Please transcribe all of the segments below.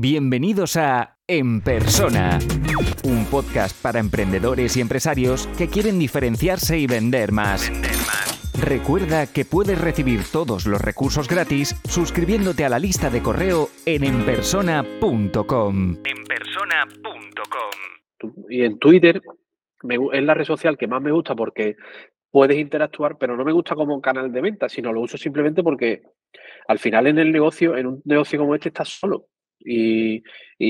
Bienvenidos a En Persona, un podcast para emprendedores y empresarios que quieren diferenciarse y vender más. Recuerda que puedes recibir todos los recursos gratis suscribiéndote a la lista de correo en enpersona.com. Enpersona.com. Y en Twitter es la red social que más me gusta porque puedes interactuar, pero no me gusta como canal de venta, sino lo uso simplemente porque al final en el negocio, en un negocio como este, estás solo. Y,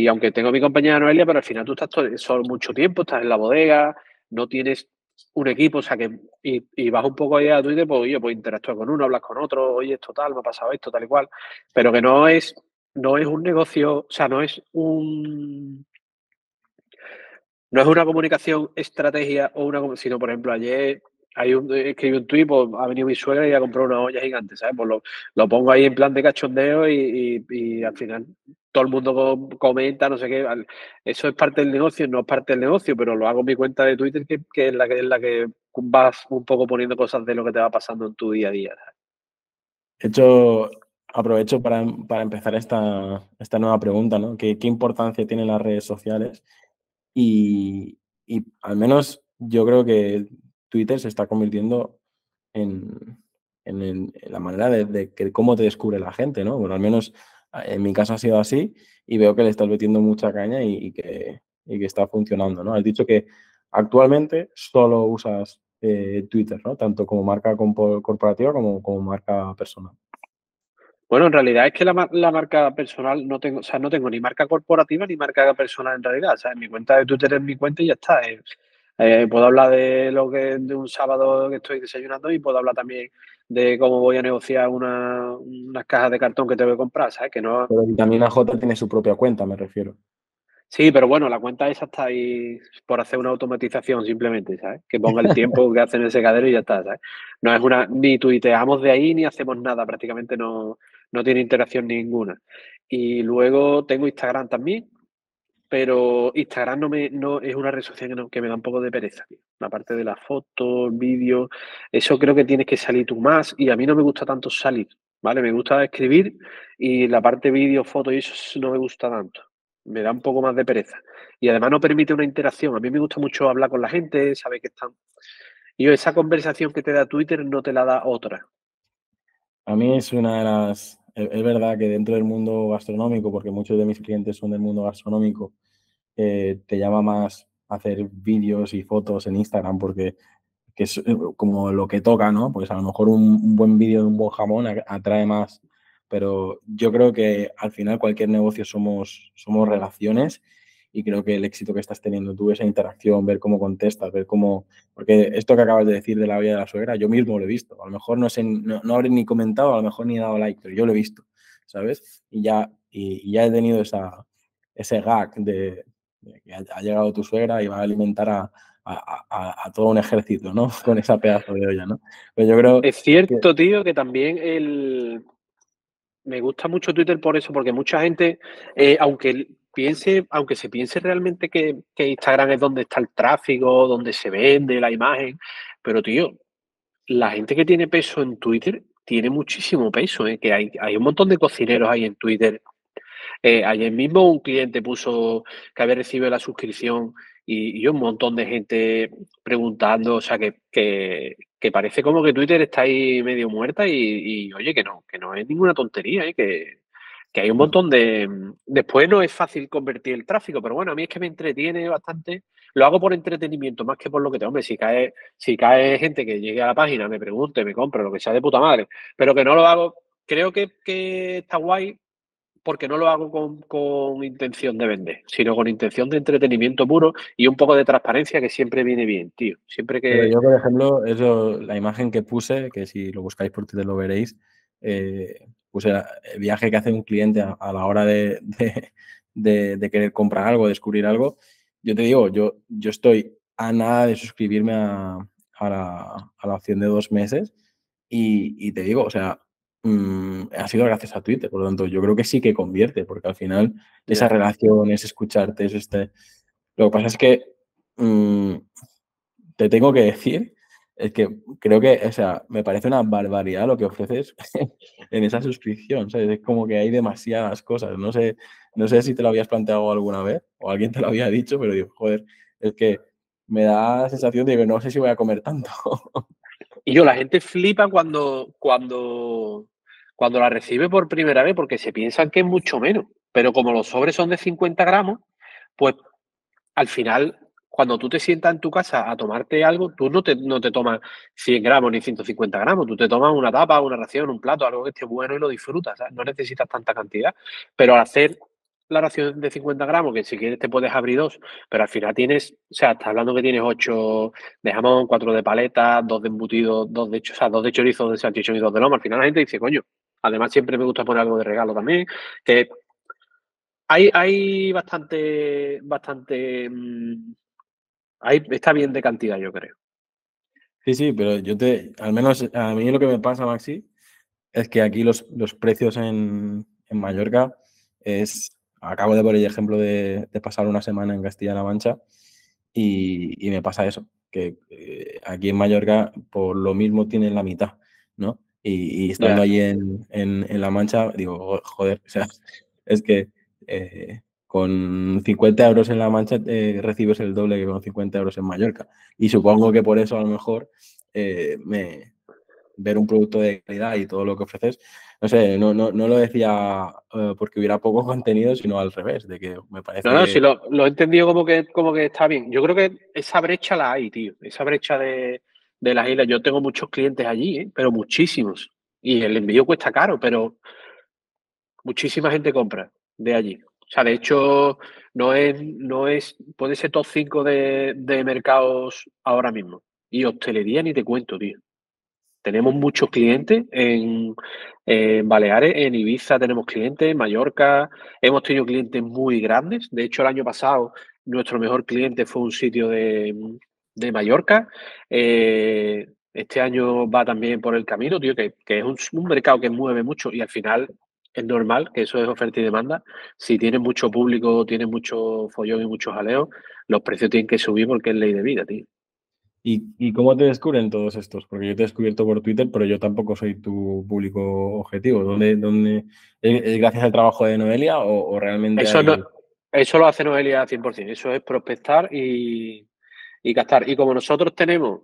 aunque tengo mi compañera Noelia, pero al final tú estás solo mucho tiempo, estás en la bodega, no tienes un equipo, o sea que, y, vas un poco ahí a Twitter, pues yo pues interactuar con uno, hablas con otro, oye, esto tal, me ha pasado esto, tal y cual, pero que no es, no es un negocio, o sea, no es un no es una comunicación estrategia o una sino por ejemplo ayer hay un, escribí un tuit, pues ha venido mi suegra y ha comprado una olla gigante, ¿sabes? Pues lo, lo pongo ahí en plan de cachondeo y, y, al final todo el mundo comenta, no sé qué. Eso es parte del negocio, no es parte del negocio, pero lo hago en mi cuenta de Twitter, que, es la que es la que vas un poco poniendo cosas de lo que te va pasando en tu día a día. De hecho, aprovecho para, para empezar esta, esta, nueva pregunta, ¿no? ¿Qué, ¿Qué, importancia tienen las redes sociales? Y, y al menos yo creo que Twitter se está convirtiendo en, la manera de, que, cómo te descubre la gente, ¿no? Bueno, al menos en mi caso ha sido así y veo que le estás metiendo mucha caña y, que, está funcionando, ¿no? Has dicho que actualmente solo usas eh, Twitter, ¿no? Tanto como marca corporativa como como marca personal. Bueno, en realidad es que la, marca personal no tengo, o sea, no tengo ni marca corporativa ni marca personal en realidad. O sea, mi cuenta de Twitter es mi cuenta y ya está. Eh, puedo hablar de lo que de un sábado que estoy desayunando y puedo hablar también de cómo voy a negociar una, unas cajas de cartón que tengo que comprar, ¿sabes? Que no... Pero Vitamina J tiene su propia cuenta, me refiero. Sí, pero bueno, la cuenta esa está ahí por hacer una automatización simplemente, ¿sabes? Que ponga el tiempo que hace en el secadero y ya está, ¿sabes? No es una, ni tuiteamos de ahí ni hacemos nada, prácticamente no, no tiene interacción ninguna. Y luego tengo Instagram también, pero Instagram no, me, no es una red social que, me da un poco de pereza. La parte de las fotos, vídeos, eso creo que tienes que salir tú más y a mí no me gusta tanto salir, ¿vale? Me gusta escribir y la parte vídeo, fotos y eso no me gusta tanto. Me da un poco más de pereza. Y además no permite una interacción. A mí me gusta mucho hablar con la gente, saber que están... Y esa conversación que te da Twitter no te la da otra. A mí es una de las es verdad que dentro del mundo gastronómico, porque muchos de mis clientes son del mundo gastronómico, eh, te llama más hacer vídeos y fotos en Instagram porque es eh, como lo que toca, ¿no? Pues a lo mejor un, buen vídeo de un buen jamón atrae más, pero yo creo que al final cualquier negocio somos, somos relaciones y creo que el éxito que estás teniendo tú, esa interacción, ver cómo contestas, ver cómo... Porque esto que acabas de decir de la vida de la suegra, yo mismo lo he visto. A lo mejor no, sé, no, habré ni comentado, a lo mejor ni he dado like, pero yo lo he visto, ¿sabes? Y ya, y, ya he tenido esa, ese gag de, que ha, llegado tu suegra y va a alimentar a, a, todo un ejército, ¿no? Con esa pedazo de olla, ¿no? Pero yo creo... Es cierto, tío, que también el... Me gusta mucho Twitter por eso, porque mucha gente, eh, aunque piense, aunque se piense realmente que, Instagram es donde está el tráfico, donde se vende la imagen, pero tío, la gente que tiene peso en Twitter tiene muchísimo peso, ¿eh? que hay, hay un montón de cocineros ahí en Twitter. Eh, ayer mismo un cliente puso que había recibido la suscripción y, un montón de gente preguntando, o sea, que, que, parece como que Twitter está ahí medio muerta y, oye, que no, que no es ninguna tontería, ¿eh? que, que hay un montón de... Después no es fácil convertir el tráfico, pero bueno, a mí es que me entretiene bastante. Lo hago por entretenimiento más que por lo que te... Hombre, si cae, si cae gente que llegue a la página, me pregunte, me compre, lo que sea de puta madre, pero que no lo hago... Creo que, que está guay porque no lo hago con, con, intención de vender, sino con intención de entretenimiento puro y un poco de transparencia que siempre viene bien, tío. Siempre que... yo, por ejemplo, eso, la imagen que puse, que si lo buscáis por Twitter lo veréis, eh, pues el, viaje que hace un cliente a, la hora de, de, querer comprar algo, descubrir algo, yo te digo, yo, yo estoy a nada de suscribirme a, a, la, a la, opción de dos meses y, te digo, o sea, mm, ha sido gracias a Twitter, por lo tanto, yo creo que sí que convierte, porque al final esa relación, es escucharte, es este... Lo que pasa es que mm, te tengo que decir es que creo que, o sea, me parece una barbaridad lo que ofreces en esa suscripción. Es como que hay demasiadas cosas. No sé, no sé si te lo habías planteado alguna vez o alguien te lo había dicho, pero digo, joder, es que me da la sensación de que no sé si voy a comer tanto. Y yo, la gente flipa cuando, cuando, cuando la recibe por primera vez porque se piensan que es mucho menos. Pero como los sobres son de 50 gramos, pues al final cuando tú te sientas en tu casa a tomarte algo, tú no te, no te tomas 100 gramos ni 150 gramos, tú te tomas una tapa, una ración, un plato, algo que esté bueno y lo disfrutas, no necesitas tanta cantidad. Pero al hacer la ración de 50 gramos, que si quieres te puedes abrir dos, pero al final tienes, o sea, estás hablando que tienes ocho de jamón, cuatro de paleta, dos de embutido, dos de, o sea, dos de chorizo, dos de salchichón y dos de loma. Al final la gente dice, coño, además siempre me gusta poner algo de regalo también, que hay, hay bastante, bastante mm, Ahí está bien de cantidad, yo creo. Sí, sí, pero yo te, al menos a mí lo que me pasa, Maxi, es que aquí los, los precios en, en, Mallorca es, acabo de poner el ejemplo de, de pasar una semana en Castilla-La Mancha y, y, me pasa eso, que eh, aquí en Mallorca por lo mismo tienen la mitad, ¿no? Y, y estando allí en, en, en, La Mancha, digo, joder, o sea, es que eh, con 50 euros en La Mancha eh, recibes el doble que con 50 euros en Mallorca. Y supongo que por eso a lo mejor eh, me, ver un producto de calidad y todo lo que ofreces, no sé, no, no, no lo decía uh, porque hubiera poco contenido, sino al revés, de que me parece... No, no, que... sí, lo, lo, he entendido como que, como que está bien. Yo creo que esa brecha la hay, tío. Esa brecha de, de las islas. Yo tengo muchos clientes allí, ¿eh? pero muchísimos. Y el envío cuesta caro, pero muchísima gente compra de allí. O sea, de hecho, no es, no es, puede ser top 5 de, de mercados ahora mismo. Y hostelería ni te cuento, tío. Tenemos muchos clientes en, Baleares, en Ibiza tenemos clientes, en Mallorca, hemos tenido clientes muy grandes. De hecho, el año pasado nuestro mejor cliente fue un sitio de, de Mallorca. Eh, este año va también por el camino, tío, que, que es un, mercado que mueve mucho y al final es normal, que eso es oferta y demanda. Si tienes mucho público, tienes mucho follón y mucho jaleo, los precios tienen que subir porque es ley de vida, tío. ¿Y, ¿Y, cómo te descubren todos estos? Porque yo te he descubierto por Twitter, pero yo tampoco soy tu público objetivo. ¿Dónde, dónde, ¿Es gracias al trabajo de Noelia o, o realmente...? Eso, hay... no, eso lo hace Noelia 100%. Eso es prospectar y, y gastar. Y como nosotros tenemos,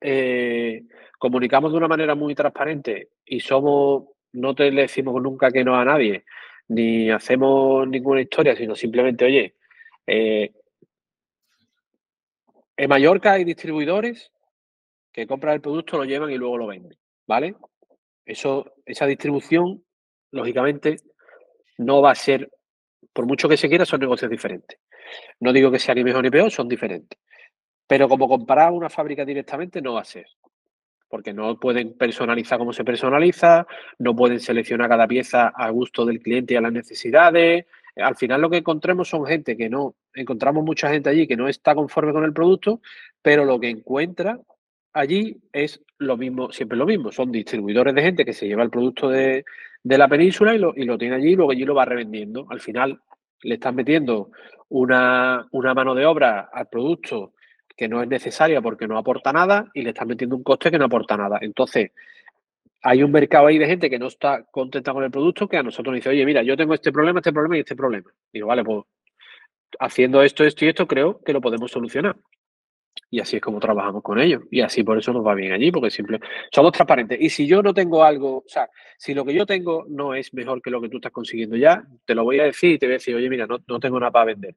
eh, comunicamos de una manera muy transparente y somos no te le decimos nunca que no a nadie, ni hacemos ninguna historia, sino simplemente, oye, eh, en Mallorca hay distribuidores que compran el producto, lo llevan y luego lo venden, ¿vale? Eso, esa distribución, lógicamente, no va a ser, por mucho que se quiera, son negocios diferentes. No digo que sea ni mejor ni peor, son diferentes. Pero como comparar una fábrica directamente no va a ser porque no pueden personalizar como se personaliza, no pueden seleccionar cada pieza a gusto del cliente y a las necesidades. Al final lo que encontramos son gente que no, encontramos mucha gente allí que no está conforme con el producto, pero lo que encuentra allí es lo mismo, siempre lo mismo. Son distribuidores de gente que se lleva el producto de, de la península y lo, y lo tiene allí y luego allí lo va revendiendo. Al final le están metiendo una, una mano de obra al producto que no es necesaria porque no aporta nada y le están metiendo un coste que no aporta nada. Entonces, hay un mercado ahí de gente que no está contenta con el producto que a nosotros nos dice, oye, mira, yo tengo este problema, este problema y este problema. Digo, vale, pues haciendo esto, esto y esto, creo que lo podemos solucionar. Y así es como trabajamos con ellos. Y así por eso nos va bien allí, porque simple, somos transparentes. Y si yo no tengo algo, o sea, si lo que yo tengo no es mejor que lo que tú estás consiguiendo ya, te lo voy a decir y te voy a decir, oye, mira, no, no tengo nada para vender.